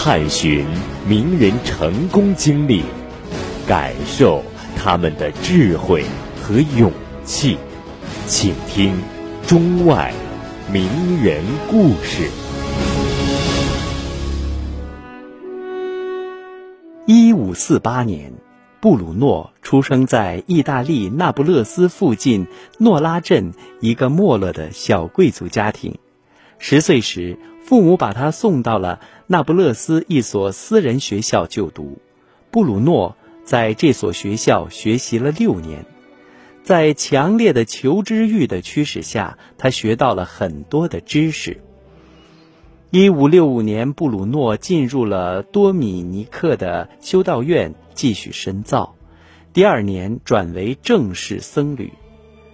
探寻名人成功经历，感受他们的智慧和勇气，请听中外名人故事。一五四八年，布鲁诺出生在意大利那不勒斯附近诺拉镇一个没落的小贵族家庭。十岁时，父母把他送到了那不勒斯一所私人学校就读。布鲁诺在这所学校学习了六年，在强烈的求知欲的驱使下，他学到了很多的知识。一五六五年，布鲁诺进入了多米尼克的修道院继续深造，第二年转为正式僧侣，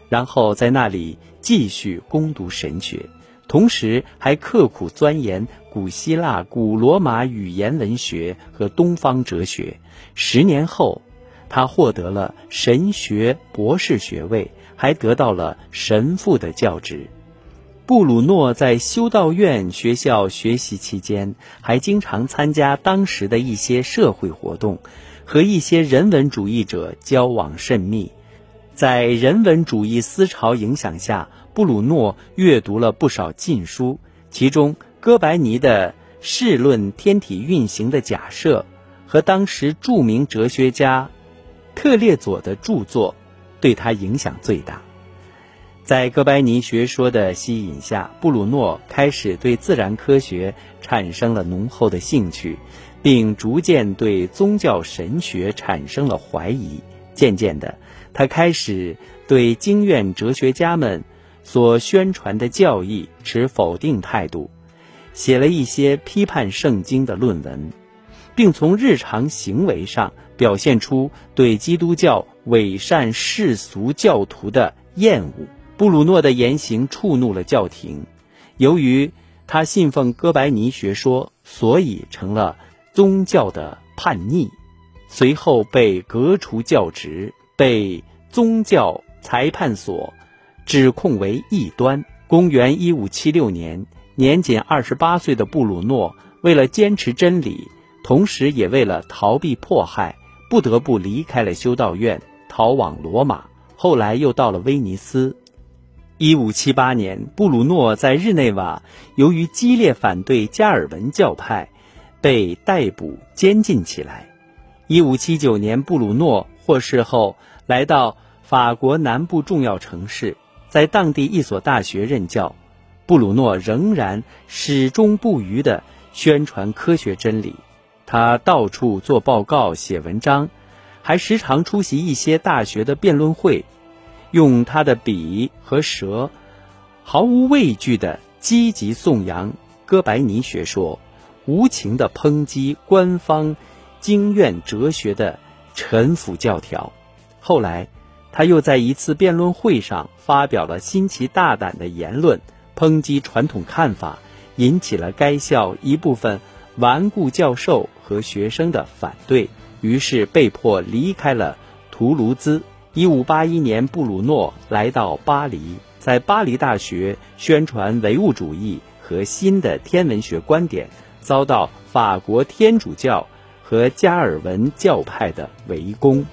然后在那里继续攻读神学。同时还刻苦钻研古希腊、古罗马语言文学和东方哲学。十年后，他获得了神学博士学位，还得到了神父的教职。布鲁诺在修道院学校学习期间，还经常参加当时的一些社会活动，和一些人文主义者交往甚密。在人文主义思潮影响下，布鲁诺阅读了不少禁书，其中哥白尼的《试论天体运行的假设》和当时著名哲学家特列佐的著作对他影响最大。在哥白尼学说的吸引下，布鲁诺开始对自然科学产生了浓厚的兴趣，并逐渐对宗教神学产生了怀疑。渐渐的，他开始对经院哲学家们。所宣传的教义持否定态度，写了一些批判圣经的论文，并从日常行为上表现出对基督教伪善世俗教徒的厌恶。布鲁诺的言行触怒了教廷，由于他信奉哥白尼学说，所以成了宗教的叛逆，随后被革除教职，被宗教裁判所。指控为异端。公元一五七六年，年仅二十八岁的布鲁诺为了坚持真理，同时也为了逃避迫害，不得不离开了修道院，逃往罗马。后来又到了威尼斯。一五七八年，布鲁诺在日内瓦由于激烈反对加尔文教派，被逮捕监禁起来。一五七九年，布鲁诺获释后，来到法国南部重要城市。在当地一所大学任教，布鲁诺仍然始终不渝地宣传科学真理。他到处做报告、写文章，还时常出席一些大学的辩论会，用他的笔和舌，毫无畏惧地积极颂扬哥白尼学说，无情地抨击官方经院哲学的陈腐教条。后来。他又在一次辩论会上发表了新奇大胆的言论，抨击传统看法，引起了该校一部分顽固教授和学生的反对，于是被迫离开了图卢兹。一五八一年，布鲁诺来到巴黎，在巴黎大学宣传唯物主义和新的天文学观点，遭到法国天主教和加尔文教派的围攻。